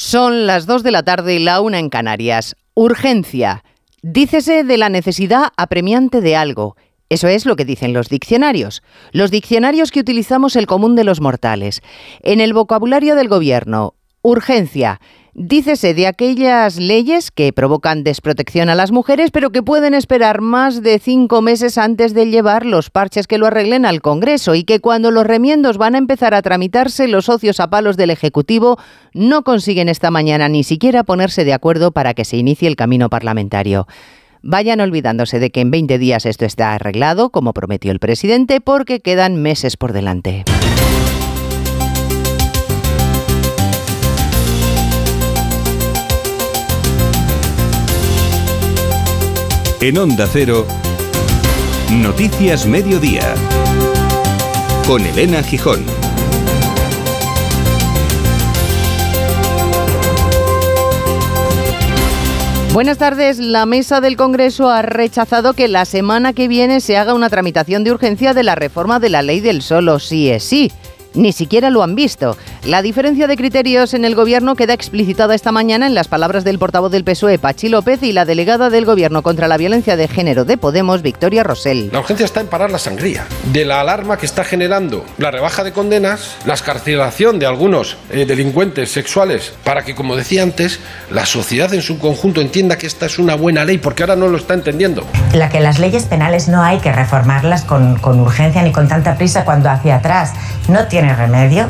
Son las 2 de la tarde y la una en Canarias. Urgencia. Dícese de la necesidad apremiante de algo. Eso es lo que dicen los diccionarios. Los diccionarios que utilizamos el común de los mortales. En el vocabulario del gobierno, urgencia Dícese de aquellas leyes que provocan desprotección a las mujeres, pero que pueden esperar más de cinco meses antes de llevar los parches que lo arreglen al Congreso y que cuando los remiendos van a empezar a tramitarse, los socios a palos del Ejecutivo no consiguen esta mañana ni siquiera ponerse de acuerdo para que se inicie el camino parlamentario. Vayan olvidándose de que en 20 días esto está arreglado, como prometió el presidente, porque quedan meses por delante. En Onda Cero, Noticias Mediodía, con Elena Gijón. Buenas tardes. La mesa del Congreso ha rechazado que la semana que viene se haga una tramitación de urgencia de la reforma de la ley del solo sí es sí ni siquiera lo han visto. La diferencia de criterios en el Gobierno queda explicitada esta mañana en las palabras del portavoz del PSOE, Pachi López, y la delegada del Gobierno contra la violencia de género de Podemos, Victoria Rosell. La urgencia está en parar la sangría, de la alarma que está generando la rebaja de condenas, la escarcelación de algunos eh, delincuentes sexuales, para que, como decía antes, la sociedad en su conjunto entienda que esta es una buena ley, porque ahora no lo está entendiendo. La que las leyes penales no hay que reformarlas con, con urgencia ni con tanta prisa cuando hacia atrás no tiene remedio.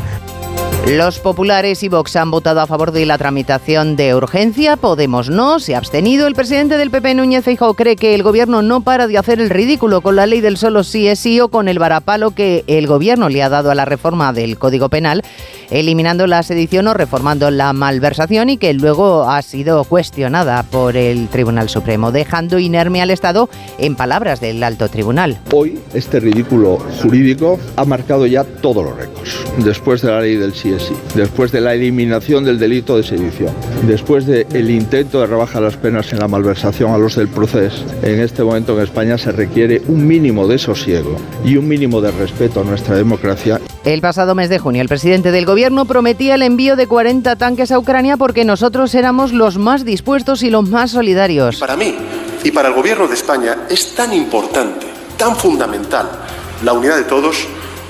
Los populares y Vox han votado a favor de la tramitación de urgencia, Podemos no, se ha abstenido. El presidente del PP, Núñez Feijóo, cree que el gobierno no para de hacer el ridículo con la ley del solo sí es sí o con el varapalo que el gobierno le ha dado a la reforma del Código Penal, eliminando la sedición o reformando la malversación y que luego ha sido cuestionada por el Tribunal Supremo, dejando inerme al Estado en palabras del alto tribunal. Hoy este ridículo jurídico ha marcado ya todos los récords. Después de la ley del sí después de la eliminación del delito de sedición, después del intento de rebajar las penas en la malversación a los del proceso, en este momento en España se requiere un mínimo de sosiego y un mínimo de respeto a nuestra democracia. El pasado mes de junio, el presidente del gobierno prometía el envío de 40 tanques a Ucrania porque nosotros éramos los más dispuestos y los más solidarios. Para mí y para el gobierno de España es tan importante, tan fundamental la unidad de todos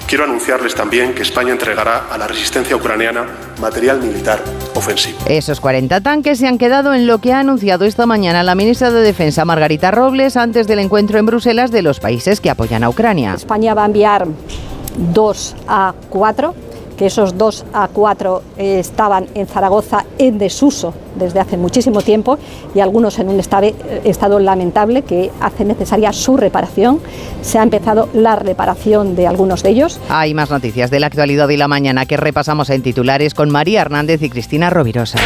Quiero anunciarles también que España entregará a la resistencia ucraniana material militar ofensivo. Esos 40 tanques se han quedado en lo que ha anunciado esta mañana la ministra de Defensa Margarita Robles antes del encuentro en Bruselas de los países que apoyan a Ucrania. España va a enviar dos a cuatro que esos dos a cuatro eh, estaban en Zaragoza en desuso desde hace muchísimo tiempo y algunos en un estado, estado lamentable que hace necesaria su reparación. Se ha empezado la reparación de algunos de ellos. Hay más noticias de la actualidad y la mañana que repasamos en titulares con María Hernández y Cristina Rovirosa.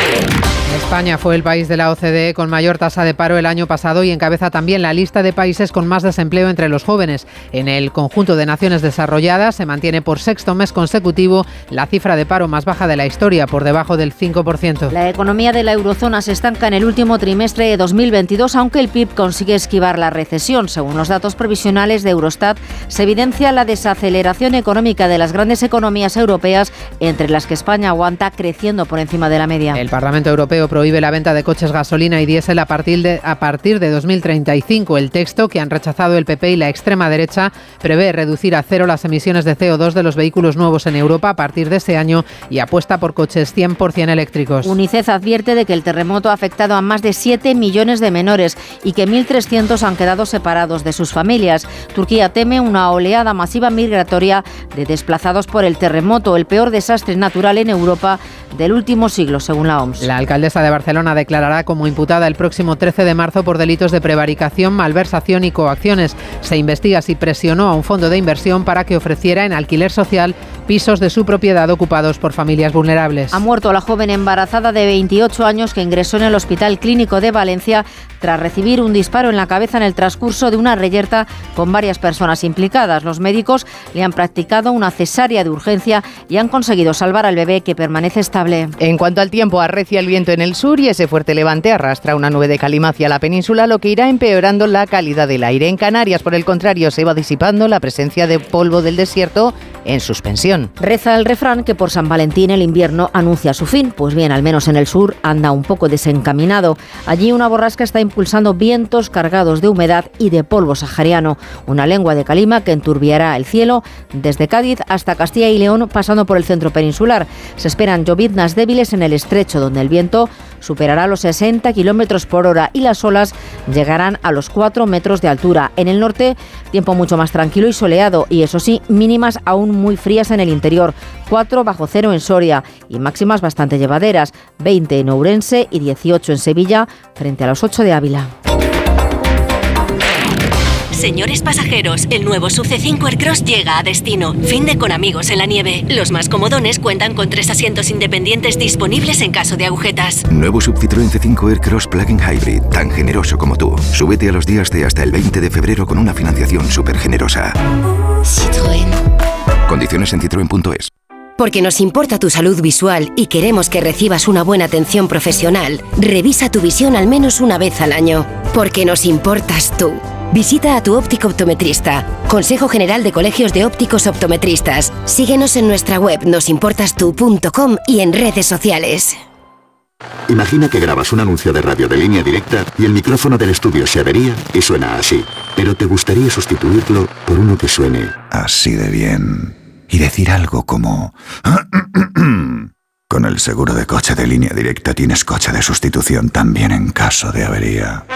España fue el país de la OCDE con mayor tasa de paro el año pasado y encabeza también la lista de países con más desempleo entre los jóvenes. En el conjunto de naciones desarrolladas se mantiene por sexto mes consecutivo la cifra de paro más baja de la historia, por debajo del 5%. La economía de la eurozona se estanca en el último trimestre de 2022, aunque el PIB consigue esquivar la recesión. Según los datos provisionales de Eurostat, se evidencia la desaceleración económica de las grandes economías europeas, entre las que España aguanta creciendo por encima de la media. El Parlamento Europeo prohíbe la venta de coches gasolina y diésel a partir de, a partir de 2035. El texto, que han rechazado el PP y la extrema derecha, prevé reducir a cero las emisiones de CO2 de los vehículos nuevos en Europa a partir de ese año y apuesta por coches 100% eléctricos. UNICEF advierte de que el terremoto ha afectado a más de 7 millones de menores y que 1.300 han quedado separados de sus familias. Turquía teme una oleada masiva migratoria de desplazados por el terremoto, el peor desastre natural en Europa del último siglo, según la OMS. La alcaldesa de Barcelona declarará como imputada el próximo 13 de marzo por delitos de prevaricación, malversación y coacciones. Se investiga si presionó a un fondo de inversión para que ofreciera en alquiler social pisos de su propiedad ocupados por familias vulnerables. Ha muerto la joven embarazada de 28 años que ingresó en el Hospital Clínico de Valencia tras recibir un disparo en la cabeza en el transcurso de una reyerta con varias personas implicadas. Los médicos le han practicado una cesárea de urgencia y han conseguido salvar al bebé que permanece estable. En cuanto al tiempo, arrecia el viento en el sur y ese fuerte levante arrastra una nube de calima hacia la península, lo que irá empeorando la calidad del aire. En Canarias, por el contrario, se va disipando la presencia de polvo del desierto en suspensión. Reza el refrán que por San Valentín el invierno anuncia su fin. Pues bien, al menos en el sur anda un poco desencaminado. Allí una borrasca está impulsando vientos cargados de humedad y de polvo sahariano, una lengua de calima que enturbiará el cielo desde Cádiz hasta Castilla y León, pasando por el centro peninsular. Se esperan lloviznas débiles en el estrecho, donde el viento superará los 60 kilómetros por hora y las olas llegarán a los 4 metros de altura. En el norte, tiempo mucho más tranquilo y soleado, y eso sí, mínimas aún muy frías en el interior. 4 bajo cero en Soria y máximas bastante llevaderas, 20 en Ourense y 18 en Sevilla, frente a los 8 de Ávila. Señores pasajeros, el nuevo Sub C5 Aircross llega a destino. Fin de con amigos en la nieve. Los más comodones cuentan con tres asientos independientes disponibles en caso de agujetas. Nuevo Sub Citroën C5 Aircross Plug-in Hybrid, tan generoso como tú. Súbete a los días de hasta el 20 de febrero con una financiación súper generosa. Citroën. Condiciones en citroen.es. Porque nos importa tu salud visual y queremos que recibas una buena atención profesional, revisa tu visión al menos una vez al año. Porque nos importas tú. Visita a tu óptico optometrista. Consejo General de Colegios de Ópticos Optometristas. Síguenos en nuestra web nosimportastu.com y en redes sociales. Imagina que grabas un anuncio de radio de línea directa y el micrófono del estudio se avería y suena así. Pero te gustaría sustituirlo por uno que suene así de bien. Y decir algo como... Con el seguro de coche de línea directa tienes coche de sustitución también en caso de avería.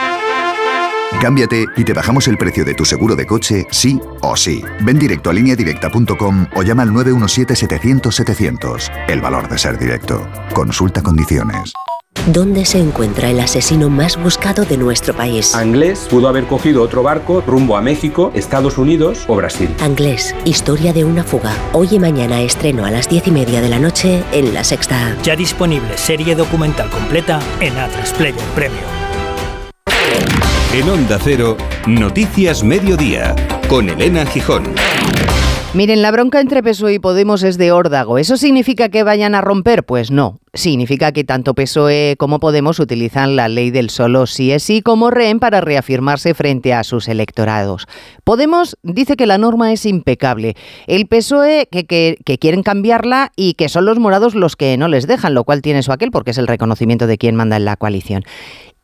Cámbiate y te bajamos el precio de tu seguro de coche, sí o sí. Ven directo a lineadirecta.com o llama al 917-700-700. El valor de ser directo. Consulta condiciones. ¿Dónde se encuentra el asesino más buscado de nuestro país? Anglés pudo haber cogido otro barco rumbo a México, Estados Unidos o Brasil. Anglés, historia de una fuga. Hoy y mañana estreno a las diez y media de la noche en La Sexta. Ya disponible serie documental completa en Atlas Player Premium. En Onda Cero, Noticias Mediodía, con Elena Gijón. Miren, la bronca entre PSOE y Podemos es de órdago. ¿Eso significa que vayan a romper? Pues no. Significa que tanto PSOE como Podemos utilizan la ley del solo sí es sí como rehén para reafirmarse frente a sus electorados. Podemos dice que la norma es impecable. El PSOE que, que, quieren cambiarla y que son los morados los que no les dejan, lo cual tiene su aquel porque es el reconocimiento de quien manda en la coalición.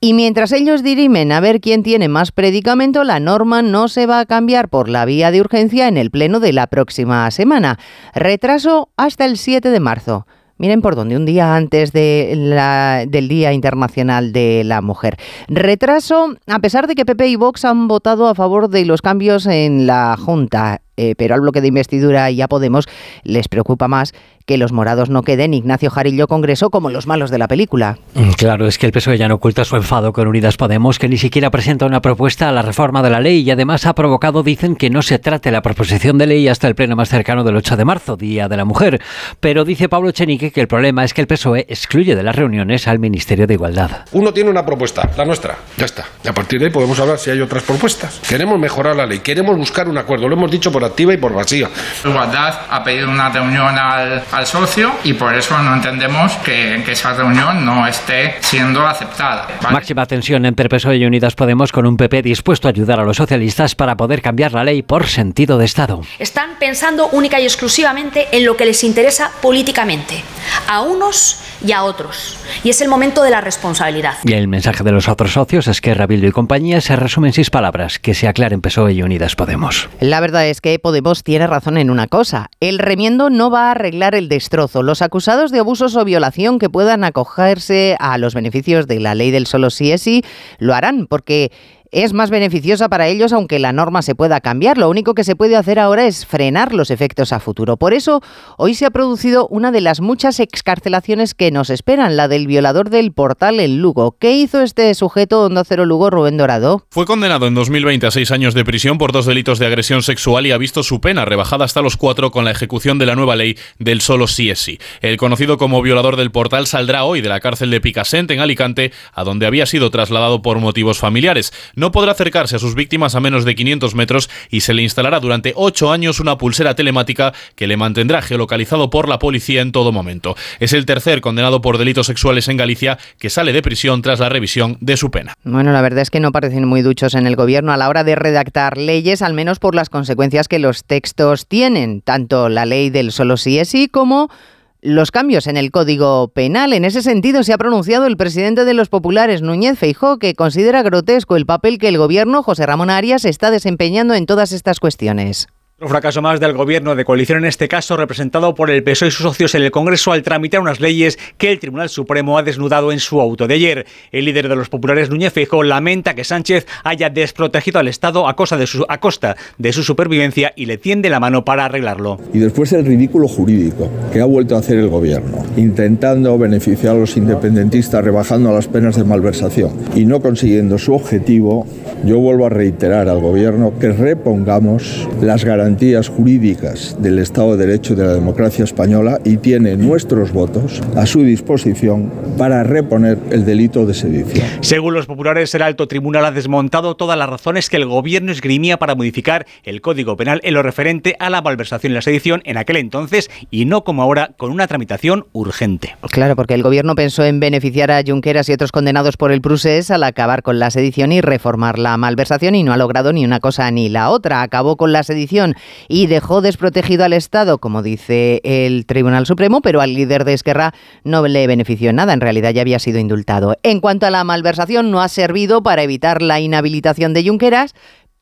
Y mientras ellos dirimen a ver quién tiene más predicamento, la norma no se va a cambiar por la vía de urgencia en el pleno de la próxima semana. Retraso hasta el 7 de marzo. Miren por dónde, un día antes de la, del Día Internacional de la Mujer. Retraso, a pesar de que PP y Vox han votado a favor de los cambios en la Junta. Eh, pero al bloque de investidura y a Podemos les preocupa más que los morados no queden Ignacio Jarillo Congreso como los malos de la película. Claro, es que el PSOE ya no oculta su enfado con Unidas Podemos, que ni siquiera presenta una propuesta a la reforma de la ley y además ha provocado, dicen, que no se trate la proposición de ley hasta el pleno más cercano del 8 de marzo, Día de la Mujer. Pero dice Pablo Chenique que el problema es que el PSOE excluye de las reuniones al Ministerio de Igualdad. Uno tiene una propuesta, la nuestra, ya está. Y a partir de ahí podemos hablar si hay otras propuestas. Queremos mejorar la ley, queremos buscar un acuerdo, lo hemos dicho por activa y por vacía. Igualdad ha pedido una reunión al, al socio y por eso no entendemos que, que, esa reunión no esté siendo aceptada. ¿vale? Máxima tensión entre PSOE y Unidas Podemos con un PP dispuesto a ayudar a los socialistas para poder cambiar la ley por sentido de Estado. Están pensando única y exclusivamente en lo que les interesa políticamente, a unos y a otros. Y es el momento de la responsabilidad. Y el mensaje de los otros socios, Esquerra, Bildu y compañía, se resume en seis palabras, que se aclaren PSOE y Unidas Podemos. La verdad es que Podemos tiene razón en una cosa. El remiendo no va a arreglar el destrozo. Los acusados de abusos o violación que puedan acogerse a los beneficios de la ley del solo sí es sí, lo harán, porque es más beneficiosa para ellos aunque la norma se pueda cambiar. Lo único que se puede hacer ahora es frenar los efectos a futuro. Por eso, hoy se ha producido una de las muchas excarcelaciones que nos esperan, la del violador del portal en Lugo. ¿Qué hizo este sujeto Onda Cero Lugo, Rubén Dorado? Fue condenado en 2020 a seis años de prisión por dos delitos de agresión sexual y ha visto su pena rebajada hasta los cuatro con la ejecución de la nueva ley del solo sí es sí. El conocido como violador del portal saldrá hoy de la cárcel de Picassent en Alicante, a donde había sido trasladado por motivos familiares. No podrá acercarse a sus víctimas a menos de 500 metros y se le instalará durante ocho años una pulsera telemática que le mantendrá geolocalizado por la policía en todo momento. Es el tercer condenado por delitos sexuales en Galicia que sale de prisión tras la revisión de su pena. Bueno, la verdad es que no parecen muy duchos en el gobierno a la hora de redactar leyes, al menos por las consecuencias que los textos tienen, tanto la ley del solo sí es sí como los cambios en el Código Penal. En ese sentido se ha pronunciado el presidente de los populares, Núñez Feijó, que considera grotesco el papel que el gobierno, José Ramón Arias, está desempeñando en todas estas cuestiones. Un fracaso más del gobierno de coalición, en este caso representado por el PSOE y sus socios en el Congreso al tramitar unas leyes que el Tribunal Supremo ha desnudado en su auto de ayer. El líder de los populares, Núñez Feijóo, lamenta que Sánchez haya desprotegido al Estado a costa, de su, a costa de su supervivencia y le tiende la mano para arreglarlo. Y después el ridículo jurídico que ha vuelto a hacer el gobierno, intentando beneficiar a los independentistas rebajando las penas de malversación y no consiguiendo su objetivo, yo vuelvo a reiterar al gobierno que repongamos las garantías garantías jurídicas del Estado de Derecho de la democracia española y tiene nuestros votos a su disposición para reponer el delito de sedición. Según los populares, el alto tribunal ha desmontado todas las razones que el gobierno esgrimía para modificar el Código Penal en lo referente a la malversación y la sedición en aquel entonces y no como ahora con una tramitación urgente. Claro, porque el gobierno pensó en beneficiar a Junqueras y otros condenados por el Prusés al acabar con la sedición y reformar la malversación y no ha logrado ni una cosa ni la otra. Acabó con la sedición y dejó desprotegido al Estado, como dice el Tribunal Supremo, pero al líder de Esquerra no le benefició nada, en realidad ya había sido indultado. En cuanto a la malversación, no ha servido para evitar la inhabilitación de Junqueras,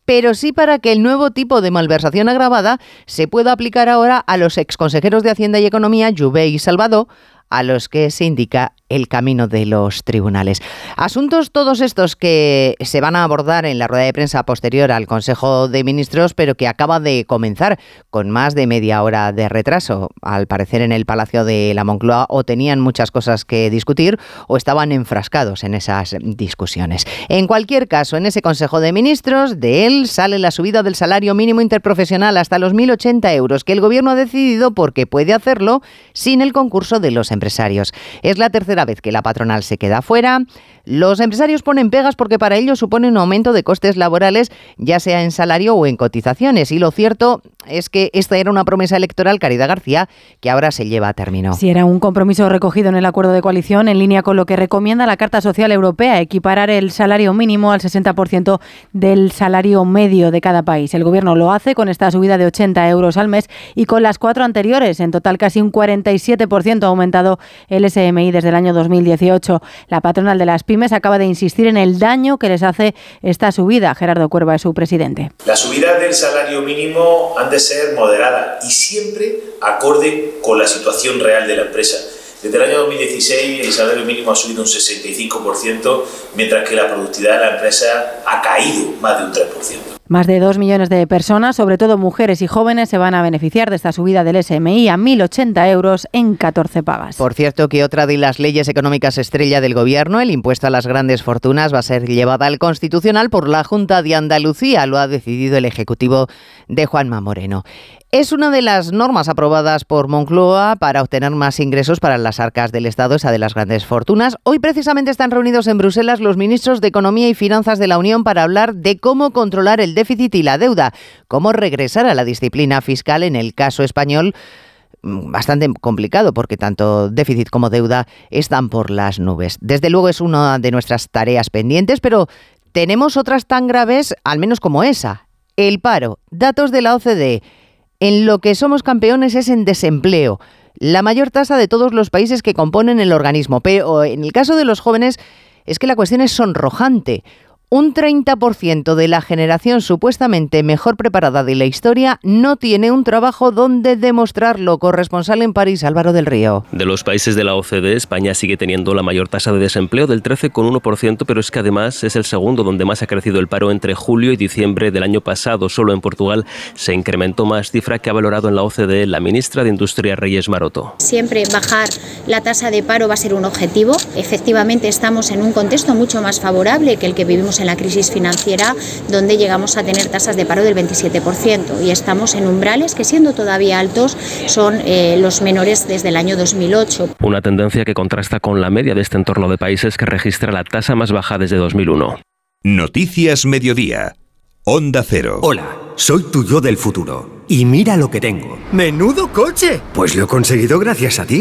pero sí para que el nuevo tipo de malversación agravada se pueda aplicar ahora a los exconsejeros de Hacienda y Economía, Juvé y Salvador, a los que se indica el camino de los tribunales. Asuntos todos estos que se van a abordar en la rueda de prensa posterior al Consejo de Ministros, pero que acaba de comenzar con más de media hora de retraso. Al parecer en el Palacio de la Moncloa o tenían muchas cosas que discutir o estaban enfrascados en esas discusiones. En cualquier caso, en ese Consejo de Ministros, de él sale la subida del salario mínimo interprofesional hasta los 1.080 euros, que el Gobierno ha decidido porque puede hacerlo sin el concurso de los empresarios. Es la tercera vez que la patronal se queda fuera. Los empresarios ponen pegas porque para ellos supone un aumento de costes laborales, ya sea en salario o en cotizaciones. Y lo cierto es que esta era una promesa electoral, Caridad García, que ahora se lleva a término. Si era un compromiso recogido en el acuerdo de coalición, en línea con lo que recomienda la Carta Social Europea, equiparar el salario mínimo al 60% del salario medio de cada país. El gobierno lo hace con esta subida de 80 euros al mes y con las cuatro anteriores. En total, casi un 47% ha aumentado el SMI desde el año 2018. La patronal de las pymes acaba de insistir en el daño que les hace esta subida. Gerardo Cuerva es su presidente. La subida del salario mínimo han de ser moderada y siempre acorde con la situación real de la empresa. Desde el año 2016 el salario mínimo ha subido un 65%, mientras que la productividad de la empresa ha caído más de un 3%. Más de dos millones de personas, sobre todo mujeres y jóvenes, se van a beneficiar de esta subida del SMI a 1.080 euros en 14 pagas. Por cierto, que otra de las leyes económicas estrella del Gobierno, el impuesto a las grandes fortunas, va a ser llevada al Constitucional por la Junta de Andalucía. Lo ha decidido el Ejecutivo de Juanma Moreno. Es una de las normas aprobadas por Moncloa para obtener más ingresos para las arcas del Estado, esa de las grandes fortunas. Hoy precisamente están reunidos en Bruselas los ministros de Economía y Finanzas de la Unión para hablar de cómo controlar el déficit y la deuda, cómo regresar a la disciplina fiscal en el caso español mm, bastante complicado porque tanto déficit como deuda están por las nubes. Desde luego es una de nuestras tareas pendientes, pero tenemos otras tan graves, al menos como esa. El paro, datos de la OCDE en lo que somos campeones es en desempleo, la mayor tasa de todos los países que componen el organismo. Pero en el caso de los jóvenes es que la cuestión es sonrojante. Un 30% de la generación supuestamente mejor preparada de la historia no tiene un trabajo donde demostrarlo. Corresponsal en París, Álvaro del Río. De los países de la OCDE, España sigue teniendo la mayor tasa de desempleo del 13,1%, pero es que además es el segundo donde más ha crecido el paro entre julio y diciembre del año pasado. Solo en Portugal se incrementó más, cifra que ha valorado en la OCDE la ministra de Industria Reyes Maroto. Siempre bajar la tasa de paro va a ser un objetivo. Efectivamente estamos en un contexto mucho más favorable que el que vivimos en la crisis financiera, donde llegamos a tener tasas de paro del 27% y estamos en umbrales que siendo todavía altos son eh, los menores desde el año 2008. Una tendencia que contrasta con la media de este entorno de países que registra la tasa más baja desde 2001. Noticias Mediodía. Onda Cero. Hola, soy tu yo del futuro. Y mira lo que tengo. ¡Menudo coche! Pues lo he conseguido gracias a ti.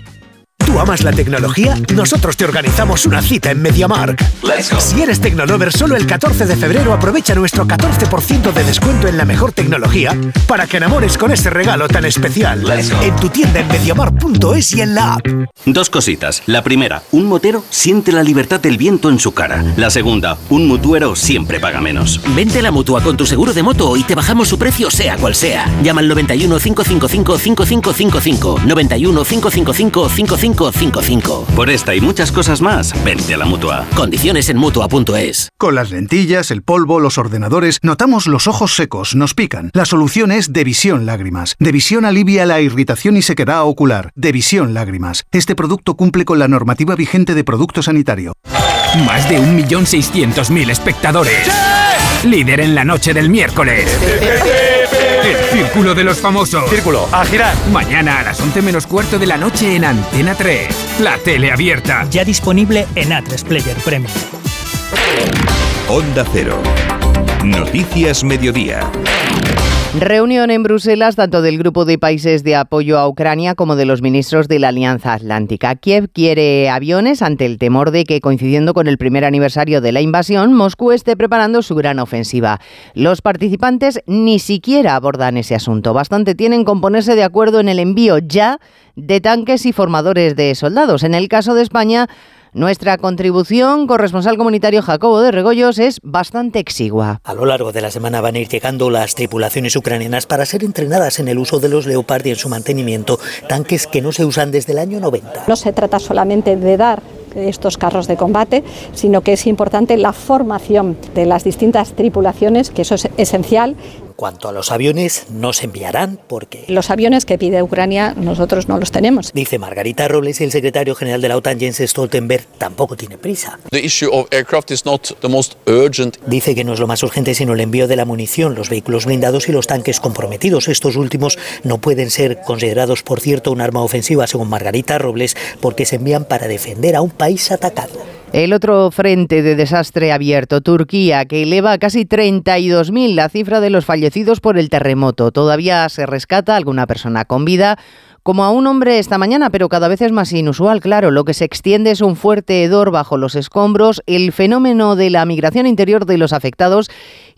¿Tú amas la tecnología? Nosotros te organizamos una cita en MediaMark. Si eres Tecnolover, solo el 14 de febrero aprovecha nuestro 14% de descuento en la mejor tecnología para que enamores con ese regalo tan especial. En tu tienda en MediaMark.es y en la app. Dos cositas. La primera, un motero siente la libertad del viento en su cara. La segunda, un mutuero siempre paga menos. Vente a la mutua con tu seguro de moto y te bajamos su precio sea cual sea. Llama al 91 555 5555. 91 555 5555. Por esta y muchas cosas más, vente a la mutua. Condiciones en mutua.es. Con las lentillas, el polvo, los ordenadores, notamos los ojos secos, nos pican. La solución es Devisión Lágrimas. Devisión alivia la irritación y sequedad ocular. Devisión Lágrimas. Este producto cumple con la normativa vigente de producto sanitario. Más de 1.600.000 espectadores. Líder en la noche del miércoles. El Círculo de los Famosos. Círculo, a girar. Mañana a las 11 menos cuarto de la noche en Antena 3. La tele abierta. Ya disponible en A3 Player Premium. Onda Cero. Noticias Mediodía. Reunión en Bruselas tanto del Grupo de Países de Apoyo a Ucrania como de los ministros de la Alianza Atlántica. Kiev quiere aviones ante el temor de que, coincidiendo con el primer aniversario de la invasión, Moscú esté preparando su gran ofensiva. Los participantes ni siquiera abordan ese asunto. Bastante tienen con ponerse de acuerdo en el envío ya de tanques y formadores de soldados. En el caso de España, nuestra contribución, corresponsal comunitario Jacobo de Regoyos, es bastante exigua. A lo largo de la semana van a ir llegando las tripulaciones ucranianas para ser entrenadas en el uso de los Leopard y en su mantenimiento, tanques que no se usan desde el año 90. No se trata solamente de dar estos carros de combate, sino que es importante la formación de las distintas tripulaciones, que eso es esencial. En cuanto a los aviones, no se enviarán porque... Los aviones que pide Ucrania nosotros no los tenemos. Dice Margarita Robles y el secretario general de la OTAN, Jens Stoltenberg, tampoco tiene prisa. Dice que no es lo más urgente sino el envío de la munición, los vehículos blindados y los tanques comprometidos. Estos últimos no pueden ser considerados, por cierto, un arma ofensiva, según Margarita Robles, porque se envían para defender a un país atacado. El otro frente de desastre abierto, Turquía, que eleva a casi 32.000 la cifra de los fallecidos por el terremoto. Todavía se rescata alguna persona con vida como a un hombre esta mañana, pero cada vez es más inusual, claro. Lo que se extiende es un fuerte hedor bajo los escombros, el fenómeno de la migración interior de los afectados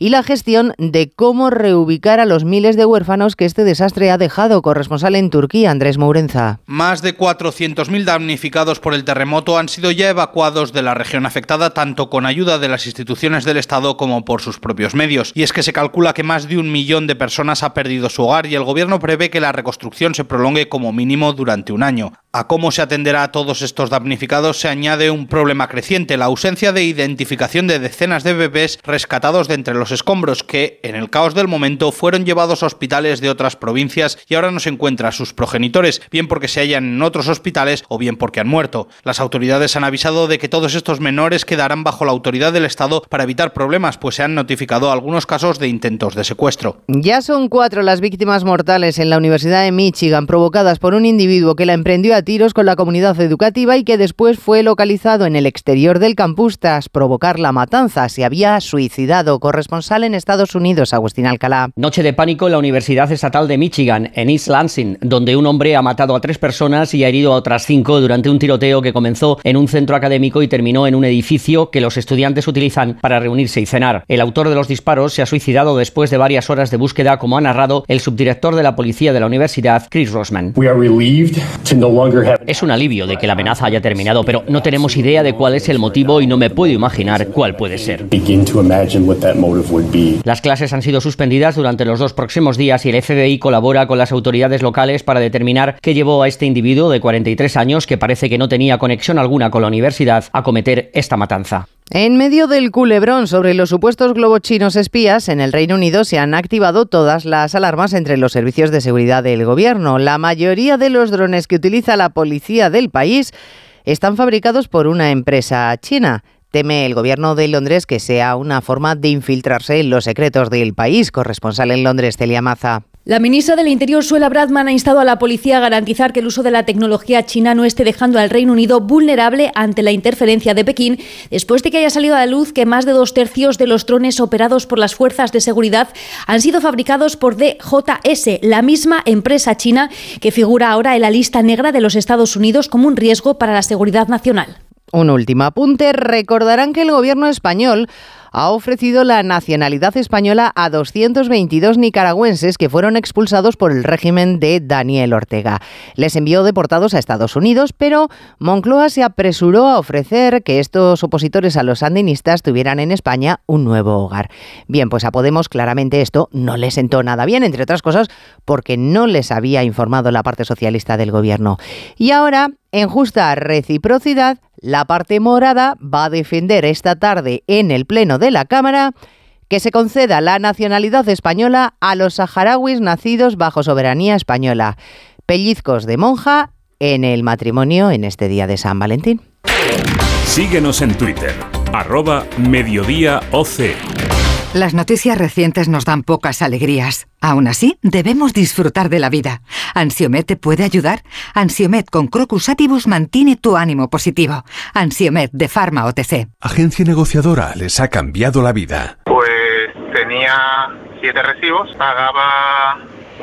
y la gestión de cómo reubicar a los miles de huérfanos que este desastre ha dejado. Corresponsal en Turquía, Andrés Mourenza. Más de 400.000 damnificados por el terremoto han sido ya evacuados de la región afectada, tanto con ayuda de las instituciones del Estado como por sus propios medios. Y es que se calcula que más de un millón de personas ha perdido su hogar y el gobierno prevé que la reconstrucción se prolongue como mínimo durante un año. A cómo se atenderá a todos estos damnificados se añade un problema creciente, la ausencia de identificación de decenas de bebés rescatados de entre los escombros que, en el caos del momento, fueron llevados a hospitales de otras provincias y ahora no se encuentran sus progenitores, bien porque se hallan en otros hospitales o bien porque han muerto. Las autoridades han avisado de que todos estos menores quedarán bajo la autoridad del Estado para evitar problemas, pues se han notificado algunos casos de intentos de secuestro. Ya son cuatro las víctimas mortales en la Universidad de Michigan provocadas por un individuo que la emprendió a tiros con la comunidad educativa y que después fue localizado en el exterior del campus tras provocar la matanza. Se había suicidado. Corresponsal en Estados Unidos, Agustín Alcalá. Noche de pánico en la Universidad Estatal de Michigan, en East Lansing, donde un hombre ha matado a tres personas y ha herido a otras cinco durante un tiroteo que comenzó en un centro académico y terminó en un edificio que los estudiantes utilizan para reunirse y cenar. El autor de los disparos se ha suicidado después de varias horas de búsqueda, como ha narrado el subdirector de la policía de la universidad, Chris Rosman. Es un alivio de que la amenaza haya terminado, pero no tenemos idea de cuál es el motivo y no me puedo imaginar cuál puede ser. Las clases han sido suspendidas durante los dos próximos días y el FBI colabora con las autoridades locales para determinar qué llevó a este individuo de 43 años, que parece que no tenía conexión alguna con la universidad, a cometer esta matanza. En medio del culebrón sobre los supuestos globos chinos espías, en el Reino Unido se han activado todas las alarmas entre los servicios de seguridad del gobierno. La mayoría de los drones que utiliza la policía del país están fabricados por una empresa china. Teme el gobierno de Londres que sea una forma de infiltrarse en los secretos del país. Corresponsal en Londres, Celia Maza. La ministra del Interior, Suela Bradman, ha instado a la policía a garantizar que el uso de la tecnología china no esté dejando al Reino Unido vulnerable ante la interferencia de Pekín, después de que haya salido a la luz que más de dos tercios de los drones operados por las fuerzas de seguridad han sido fabricados por DJS, la misma empresa china que figura ahora en la lista negra de los Estados Unidos como un riesgo para la seguridad nacional. Un último apunte. Recordarán que el gobierno español ha ofrecido la nacionalidad española a 222 nicaragüenses que fueron expulsados por el régimen de Daniel Ortega. Les envió deportados a Estados Unidos, pero Moncloa se apresuró a ofrecer que estos opositores a los sandinistas tuvieran en España un nuevo hogar. Bien, pues a Podemos claramente esto no les sentó nada bien, entre otras cosas porque no les había informado la parte socialista del gobierno. Y ahora, en justa reciprocidad, la parte morada va a defender esta tarde en el Pleno de la Cámara que se conceda la nacionalidad española a los saharauis nacidos bajo soberanía española. Pellizcos de monja en el matrimonio en este día de San Valentín. Síguenos en Twitter, arroba mediodíaoc. Las noticias recientes nos dan pocas alegrías. Aún así, debemos disfrutar de la vida. ¿Ansiomet te puede ayudar? Ansiomet con Crocus Atibus mantiene tu ánimo positivo. Ansiomet de Pharma OTC. Agencia negociadora les ha cambiado la vida. Pues tenía siete recibos, pagaba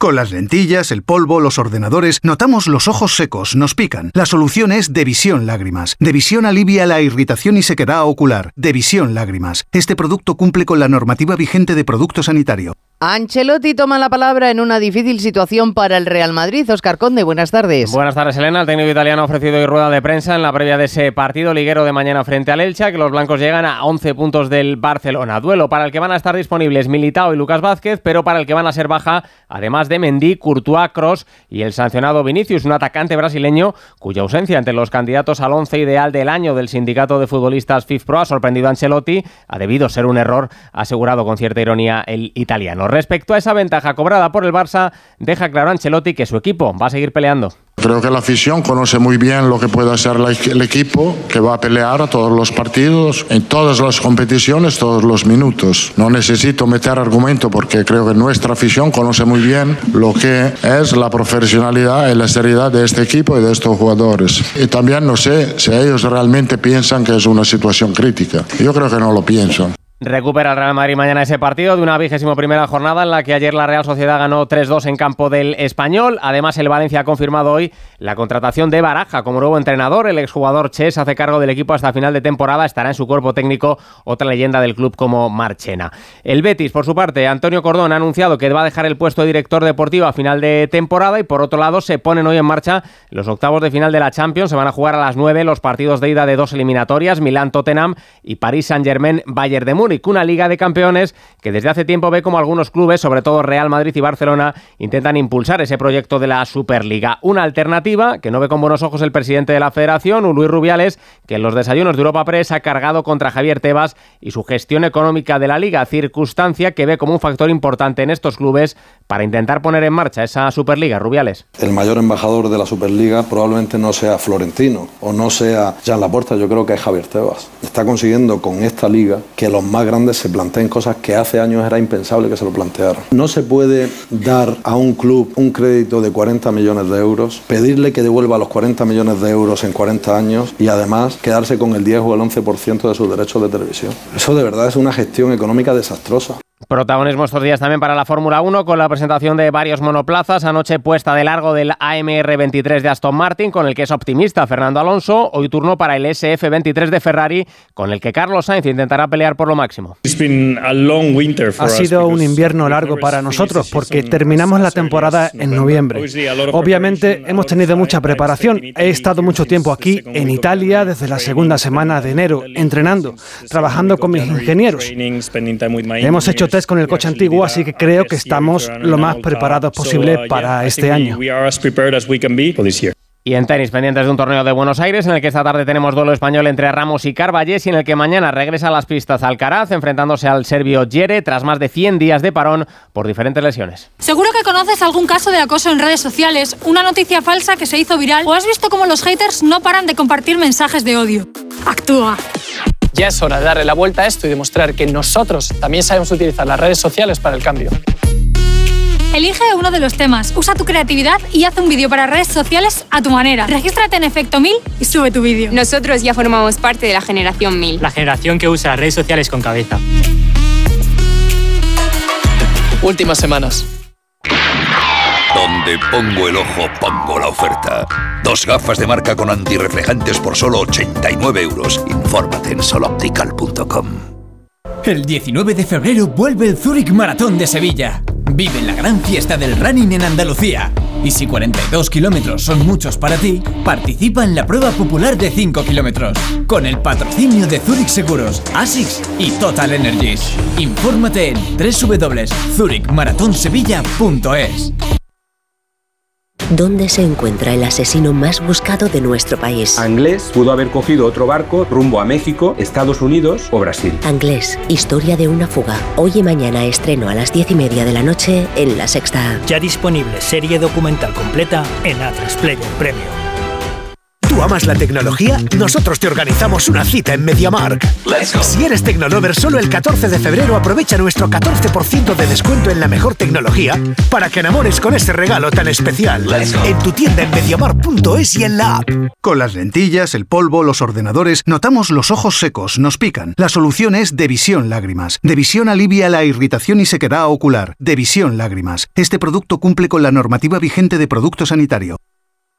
Con las lentillas, el polvo, los ordenadores, notamos los ojos secos, nos pican. La solución es Devisión Lágrimas. Devisión alivia la irritación y sequedad ocular. Devisión Lágrimas. Este producto cumple con la normativa vigente de producto sanitario. Ancelotti toma la palabra en una difícil situación para el Real Madrid. Oscar Conde, buenas tardes. Buenas tardes, Elena. El técnico italiano ha ofrecido hoy rueda de prensa en la previa de ese partido liguero de mañana frente al Elcha, que los blancos llegan a 11 puntos del Barcelona. Duelo para el que van a estar disponibles Militao y Lucas Vázquez, pero para el que van a ser baja, además de Mendy, Courtois, Cross y el sancionado Vinicius, un atacante brasileño cuya ausencia entre los candidatos al 11 ideal del año del sindicato de futbolistas FIFPro ha sorprendido a Ancelotti, ha debido ser un error, asegurado con cierta ironía el italiano. Respecto a esa ventaja cobrada por el Barça, deja claro Ancelotti que su equipo va a seguir peleando. Creo que la afición conoce muy bien lo que puede hacer el equipo, que va a pelear a todos los partidos, en todas las competiciones, todos los minutos. No necesito meter argumento porque creo que nuestra afición conoce muy bien lo que es la profesionalidad y la seriedad de este equipo y de estos jugadores. Y también no sé si ellos realmente piensan que es una situación crítica. Yo creo que no lo piensan. Recupera el Real Madrid mañana ese partido de una vigésimo primera jornada en la que ayer la Real Sociedad ganó 3-2 en campo del Español. Además, el Valencia ha confirmado hoy la contratación de Baraja como nuevo entrenador. El exjugador Ches hace cargo del equipo hasta final de temporada. Estará en su cuerpo técnico otra leyenda del club como Marchena. El Betis, por su parte, Antonio Cordón ha anunciado que va a dejar el puesto de director deportivo a final de temporada y por otro lado se ponen hoy en marcha los octavos de final de la Champions. Se van a jugar a las 9 los partidos de ida de dos eliminatorias, Milán-Tottenham y París Saint-Germain-Bayern de Múnich una Liga de Campeones que desde hace tiempo ve como algunos clubes, sobre todo Real Madrid y Barcelona, intentan impulsar ese proyecto de la Superliga. Una alternativa que no ve con buenos ojos el presidente de la federación, Luis Rubiales, que en los desayunos de Europa Press ha cargado contra Javier Tebas y su gestión económica de la Liga, circunstancia que ve como un factor importante en estos clubes para intentar poner en marcha esa Superliga. Rubiales. El mayor embajador de la Superliga probablemente no sea Florentino o no sea Jean Laporta, yo creo que es Javier Tebas. Está consiguiendo con esta liga que los más grandes se planteen cosas que hace años era impensable que se lo plantearan. No se puede dar a un club un crédito de 40 millones de euros, pedirle que devuelva los 40 millones de euros en 40 años y además quedarse con el 10 o el 11% de sus derechos de televisión. Eso de verdad es una gestión económica desastrosa. Protagonismo estos días también para la Fórmula 1 con la presentación de varios monoplazas. Anoche puesta de largo del AMR 23 de Aston Martin, con el que es optimista Fernando Alonso. Hoy turno para el SF 23 de Ferrari, con el que Carlos Sainz intentará pelear por lo máximo. Ha sido un invierno largo para nosotros porque terminamos la temporada en noviembre. Obviamente hemos tenido mucha preparación. He estado mucho tiempo aquí en Italia desde la segunda semana de enero, entrenando, trabajando con mis ingenieros. Hemos hecho test con el coche antiguo, así que creo que estamos lo más preparados posible para este año. Y en tenis, pendientes de un torneo de Buenos Aires, en el que esta tarde tenemos duelo español entre Ramos y Carballés, y en el que mañana regresa a las pistas Alcaraz, enfrentándose al serbio Jere, tras más de 100 días de parón por diferentes lesiones. Seguro que conoces algún caso de acoso en redes sociales, una noticia falsa que se hizo viral, o has visto cómo los haters no paran de compartir mensajes de odio. Actúa. Ya es hora de darle la vuelta a esto y demostrar que nosotros también sabemos utilizar las redes sociales para el cambio. Elige uno de los temas, usa tu creatividad y haz un vídeo para redes sociales a tu manera. Regístrate en Efecto 1000 y sube tu vídeo. Nosotros ya formamos parte de la generación 1000. La generación que usa redes sociales con cabeza. Últimas semanas. Donde pongo el ojo, pongo la oferta. Dos gafas de marca con antirreflejantes por solo 89 euros. Infórmate en soloptical.com. El 19 de febrero vuelve el Zurich Maratón de Sevilla. Vive la gran fiesta del running en Andalucía. Y si 42 kilómetros son muchos para ti, participa en la prueba popular de 5 kilómetros. Con el patrocinio de Zurich Seguros, ASICS y Total Energies. Infórmate en www.zurichmaratonsevilla.es. ¿Dónde se encuentra el asesino más buscado de nuestro país? Anglés pudo haber cogido otro barco rumbo a México, Estados Unidos o Brasil. Anglés, historia de una fuga. Hoy y mañana estreno a las diez y media de la noche en La Sexta. Ya disponible serie documental completa en A3 Player Premium. ¿Tú amas la tecnología? Nosotros te organizamos una cita en MediaMark. Si eres Tecnolover, solo el 14 de febrero aprovecha nuestro 14% de descuento en la mejor tecnología para que enamores con ese regalo tan especial. En tu tienda en MediaMark.es y en la app. Con las lentillas, el polvo, los ordenadores, notamos los ojos secos, nos pican. La solución es Devisión Lágrimas. Devisión alivia la irritación y sequedad ocular. Devisión Lágrimas. Este producto cumple con la normativa vigente de producto sanitario.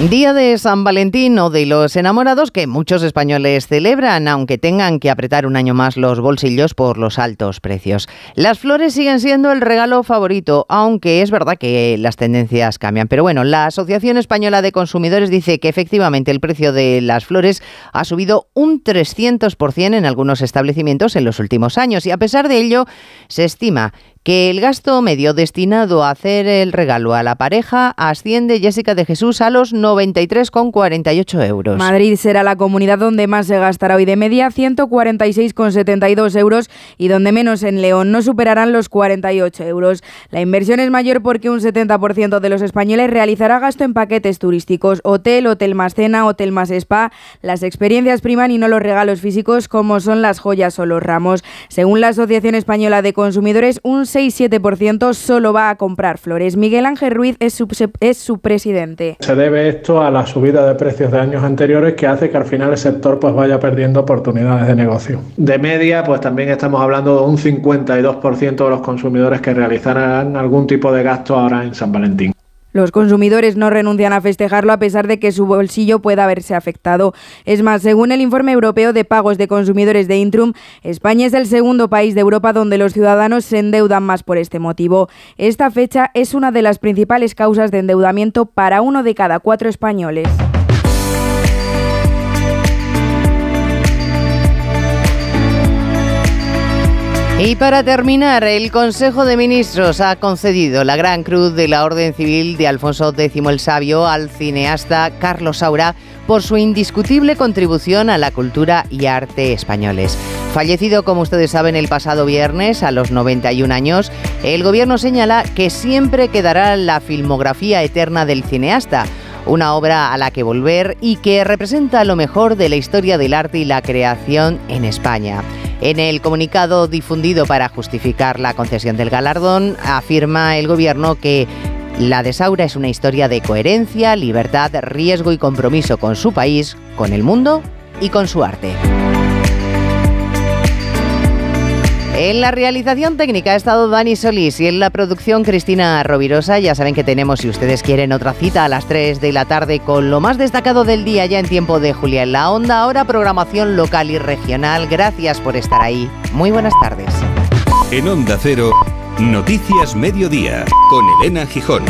Día de San Valentín o de los enamorados que muchos españoles celebran, aunque tengan que apretar un año más los bolsillos por los altos precios. Las flores siguen siendo el regalo favorito, aunque es verdad que las tendencias cambian. Pero bueno, la Asociación Española de Consumidores dice que efectivamente el precio de las flores ha subido un 300% en algunos establecimientos en los últimos años y a pesar de ello se estima que el gasto medio destinado a hacer el regalo a la pareja asciende, Jessica de Jesús, a los 93,48 euros. Madrid será la comunidad donde más se gastará hoy de media, 146,72 euros, y donde menos en León no superarán los 48 euros. La inversión es mayor porque un 70% de los españoles realizará gasto en paquetes turísticos, hotel, hotel más cena, hotel más spa. Las experiencias priman y no los regalos físicos como son las joyas o los ramos. Según la Asociación Española de Consumidores, un 6-7% solo va a comprar flores. Miguel Ángel Ruiz es su, es su presidente. Se debe esto a la subida de precios de años anteriores que hace que al final el sector pues vaya perdiendo oportunidades de negocio. De media, pues también estamos hablando de un 52% de los consumidores que realizarán algún tipo de gasto ahora en San Valentín. Los consumidores no renuncian a festejarlo a pesar de que su bolsillo pueda verse afectado. Es más, según el informe europeo de pagos de consumidores de Intrum, España es el segundo país de Europa donde los ciudadanos se endeudan más por este motivo. Esta fecha es una de las principales causas de endeudamiento para uno de cada cuatro españoles. Y para terminar, el Consejo de Ministros ha concedido la Gran Cruz de la Orden Civil de Alfonso X el Sabio al cineasta Carlos Saura por su indiscutible contribución a la cultura y arte españoles. Fallecido, como ustedes saben, el pasado viernes a los 91 años, el gobierno señala que siempre quedará la filmografía eterna del cineasta una obra a la que volver y que representa lo mejor de la historia del arte y la creación en España. En el comunicado difundido para justificar la concesión del galardón, afirma el Gobierno que la de Saura es una historia de coherencia, libertad, riesgo y compromiso con su país, con el mundo y con su arte. En la realización técnica ha estado Dani Solís y en la producción Cristina Rovirosa. Ya saben que tenemos, si ustedes quieren, otra cita a las 3 de la tarde con lo más destacado del día ya en tiempo de Julia en la Onda. Ahora programación local y regional. Gracias por estar ahí. Muy buenas tardes. En Onda Cero, Noticias Mediodía, con Elena Gijón.